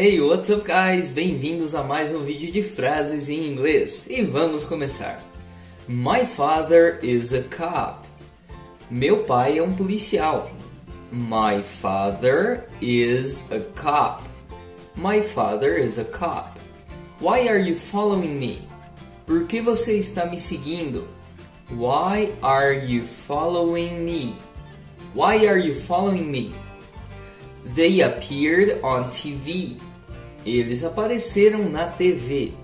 Hey, what's up guys? Bem-vindos a mais um vídeo de frases em inglês. E vamos começar. My father is a cop. Meu pai é um policial. My father is a cop. My father is a cop. Why are you following me? Por que você está me seguindo? Why are you following me? Why are you following me? They appeared on TV. Eles apareceram na TV.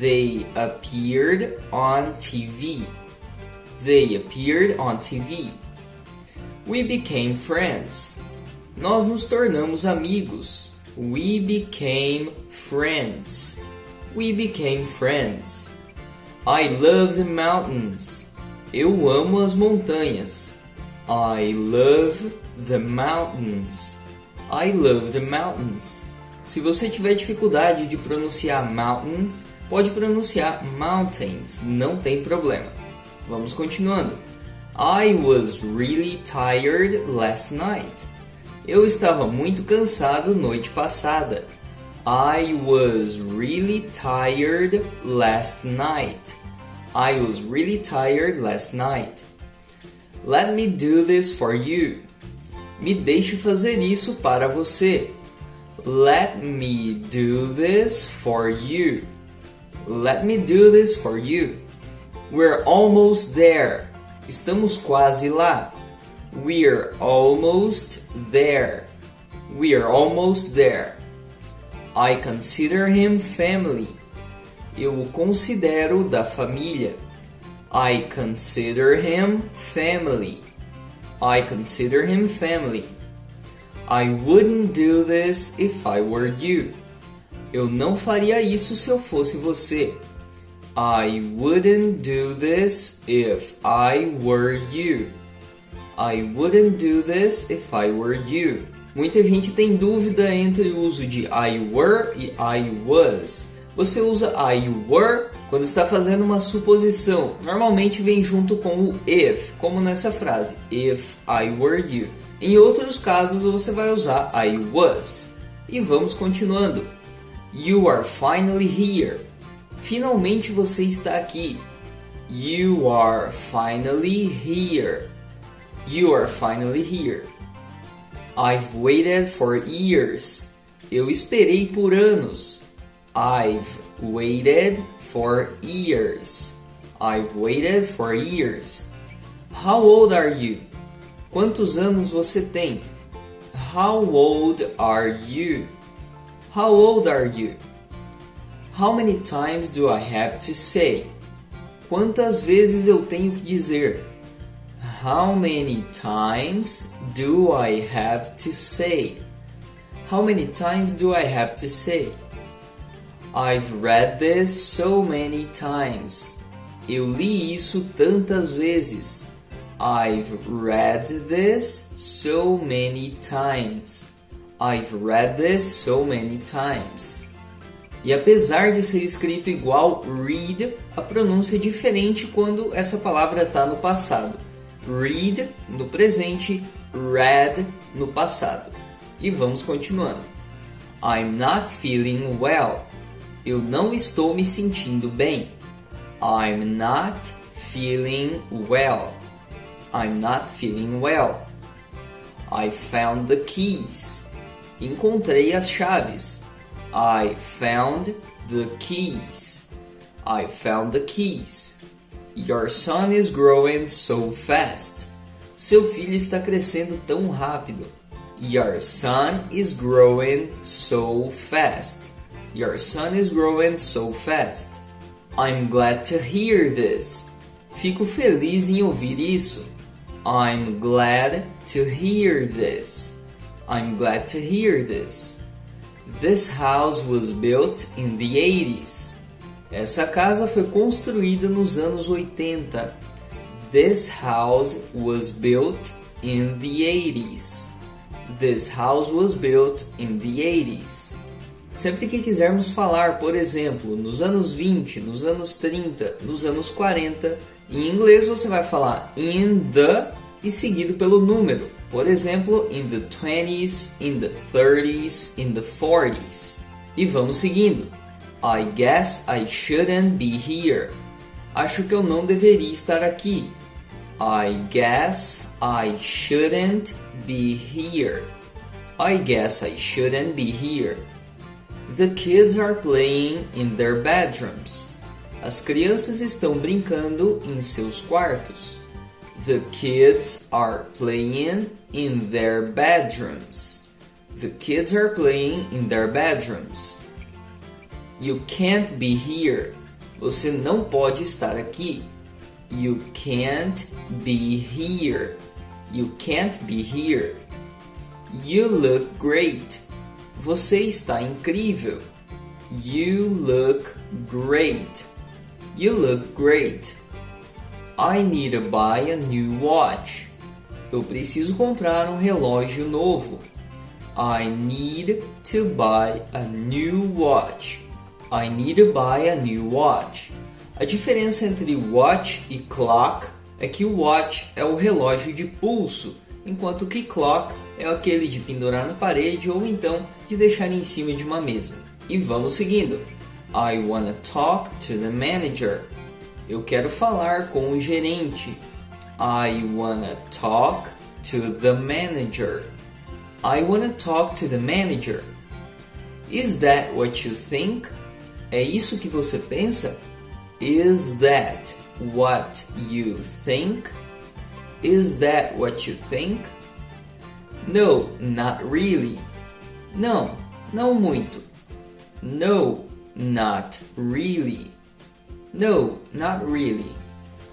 They appeared on TV. They appeared on TV. We became friends. Nós nos tornamos amigos. We became friends. We became friends. I love the mountains. Eu amo as montanhas. I love the mountains. I love the mountains. Se você tiver dificuldade de pronunciar mountains, pode pronunciar mountains, não tem problema. Vamos continuando. I was really tired last night. Eu estava muito cansado noite passada. I was really tired last night. I was really tired last night. Let me do this for you. Me deixe fazer isso para você. Let me do this for you. Let me do this for you. We're almost there. Estamos quase lá. We're almost there. We're almost there. I consider him family. Eu o considero da família. I consider him family. I consider him family. I wouldn't do this if I were you. Eu não faria isso se eu fosse você. I wouldn't do this if I were you. I wouldn't do this if I were you. Muita gente tem dúvida entre o uso de I were e I was. Você usa I were quando está fazendo uma suposição. Normalmente vem junto com o if, como nessa frase: If I were you. Em outros casos você vai usar I was. E vamos continuando. You are finally here. Finalmente você está aqui. You are finally here. You are finally here. I've waited for years. Eu esperei por anos. I've waited for years. I've waited for years. How old are you? Quantos anos você tem? How old are you? How old are you? How many times do I have to say? Quantas vezes eu tenho que dizer? How many times do I have to say? How many times do I have to say? I've read this so many times. Eu li isso tantas vezes. I've read this so many times. I've read this so many times. E apesar de ser escrito igual read, a pronúncia é diferente quando essa palavra está no passado. Read no presente, read no passado. E vamos continuando. I'm not feeling well. Eu não estou me sentindo bem. I'm not feeling well. I'm not feeling well. I found the keys. Encontrei as chaves. I found the keys. I found the keys. Your son is growing so fast. Seu filho está crescendo tão rápido. Your son is growing so fast. Your son is growing so fast. I'm glad to hear this. Fico feliz em ouvir isso. I'm glad to hear this. I'm glad to hear this. This house was built in the 80s. Essa casa foi construída nos anos 80. This house was built in the 80s. This house was built in the 80s. Sempre que quisermos falar, por exemplo, nos anos 20, nos anos 30, nos anos 40, em inglês você vai falar in the e seguido pelo número. Por exemplo, in the 20s, in the 30s, in the 40s. E vamos seguindo. I guess I shouldn't be here. Acho que eu não deveria estar aqui. I guess I shouldn't be here. I guess I shouldn't be here. The kids are playing in their bedrooms. As crianças estão brincando em seus quartos. The kids are playing in their bedrooms. The kids are playing in their bedrooms. You can't be here. Você não pode estar aqui. You can't be here. You can't be here. You look great. Você está incrível. You look great. You look great. I need to buy a new watch. Eu preciso comprar um relógio novo. I need to buy a new watch. I need to buy a new watch. A diferença entre watch e clock é que o watch é o relógio de pulso, enquanto que clock é aquele de pendurar na parede ou então de deixar em cima de uma mesa. E vamos seguindo. I wanna talk to the manager. Eu quero falar com o gerente. I wanna talk to the manager. I wanna talk to the manager. Is that what you think? É isso que você pensa? Is that what you think? Is that what you think? No, not really. Não, não muito. No, not really. No, not really.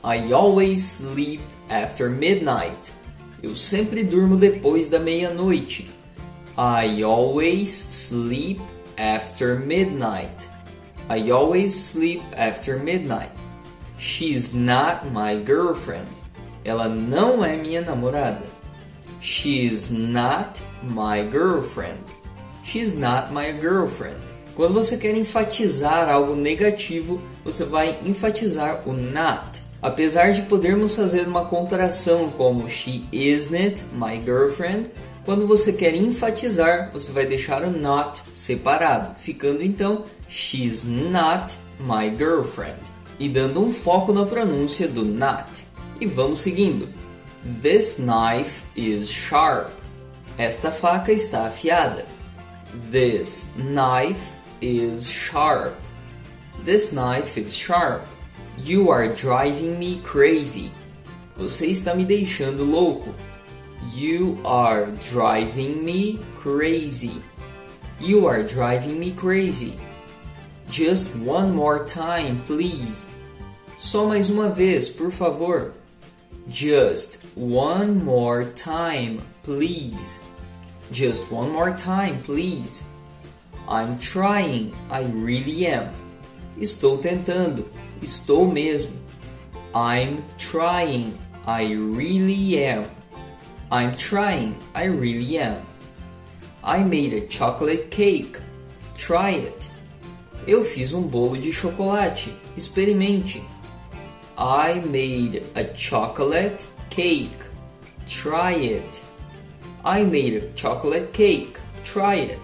I always sleep after midnight. Eu sempre durmo depois da meia-noite. I always sleep after midnight. I always sleep after midnight. She's not my girlfriend. Ela não é minha namorada. She's not my girlfriend. She's not my girlfriend. Quando você quer enfatizar algo negativo, você vai enfatizar o not. Apesar de podermos fazer uma contração como she isn't my girlfriend, quando você quer enfatizar, você vai deixar o not separado, ficando então she's not my girlfriend e dando um foco na pronúncia do not. E vamos seguindo. This knife is sharp. Esta faca está afiada. This knife is sharp. This knife is sharp. You are driving me crazy. Você está me deixando louco. You are driving me crazy. You are driving me crazy. Just one more time, please. Só mais uma vez, por favor. Just one more time, please. Just one more time, please. I'm trying, I really am. Estou tentando, estou mesmo. I'm trying, I really am. I'm trying, I really am. I made a chocolate cake. Try it. Eu fiz um bolo de chocolate. Experimente. I made a chocolate cake. Try it. I made a chocolate cake. Try it.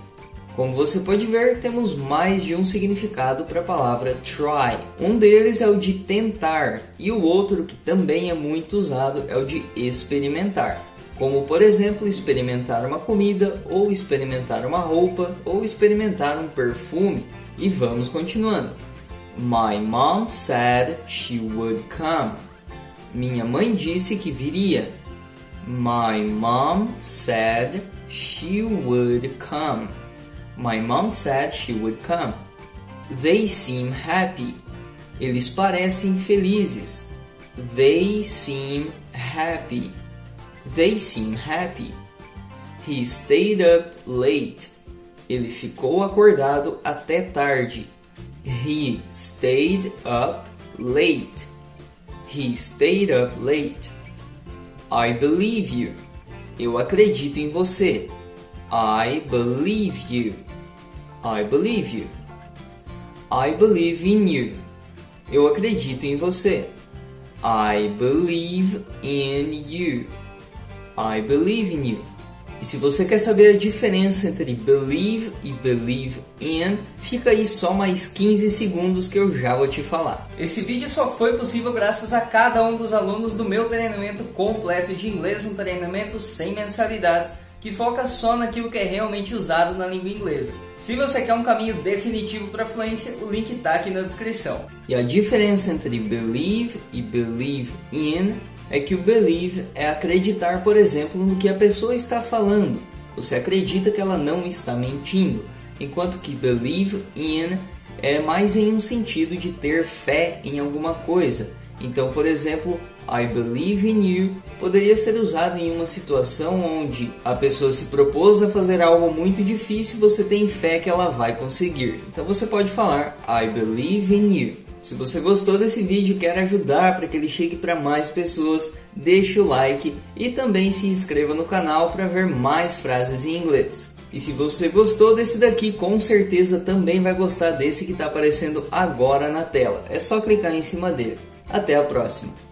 Como você pode ver, temos mais de um significado para a palavra try. Um deles é o de tentar e o outro que também é muito usado é o de experimentar. Como por exemplo, experimentar uma comida, ou experimentar uma roupa, ou experimentar um perfume. E vamos continuando. My mom said she would come. Minha mãe disse que viria. My mom said she would come. My mom said she would come. They seem happy. Eles parecem felizes. They seem happy. They seem happy. He stayed up late. Ele ficou acordado até tarde. He stayed up late. He stayed up late. I believe you. Eu acredito em você. I believe you. I believe you. I believe in you. Eu acredito em você. I believe in you. I believe in you. E se você quer saber a diferença entre believe e believe in, fica aí só mais 15 segundos que eu já vou te falar. Esse vídeo só foi possível graças a cada um dos alunos do meu treinamento completo de inglês, um treinamento sem mensalidades, que foca só naquilo que é realmente usado na língua inglesa. Se você quer um caminho definitivo para a fluência, o link está aqui na descrição. E a diferença entre believe e believe in é que o believe é acreditar, por exemplo, no que a pessoa está falando. Você acredita que ela não está mentindo, enquanto que believe in é mais em um sentido de ter fé em alguma coisa. Então, por exemplo, I believe in you poderia ser usado em uma situação onde a pessoa se propôs a fazer algo muito difícil e você tem fé que ela vai conseguir. Então você pode falar I believe in you. Se você gostou desse vídeo e quer ajudar para que ele chegue para mais pessoas, deixe o like e também se inscreva no canal para ver mais frases em inglês. E se você gostou desse daqui, com certeza também vai gostar desse que está aparecendo agora na tela. É só clicar em cima dele. Até a próxima!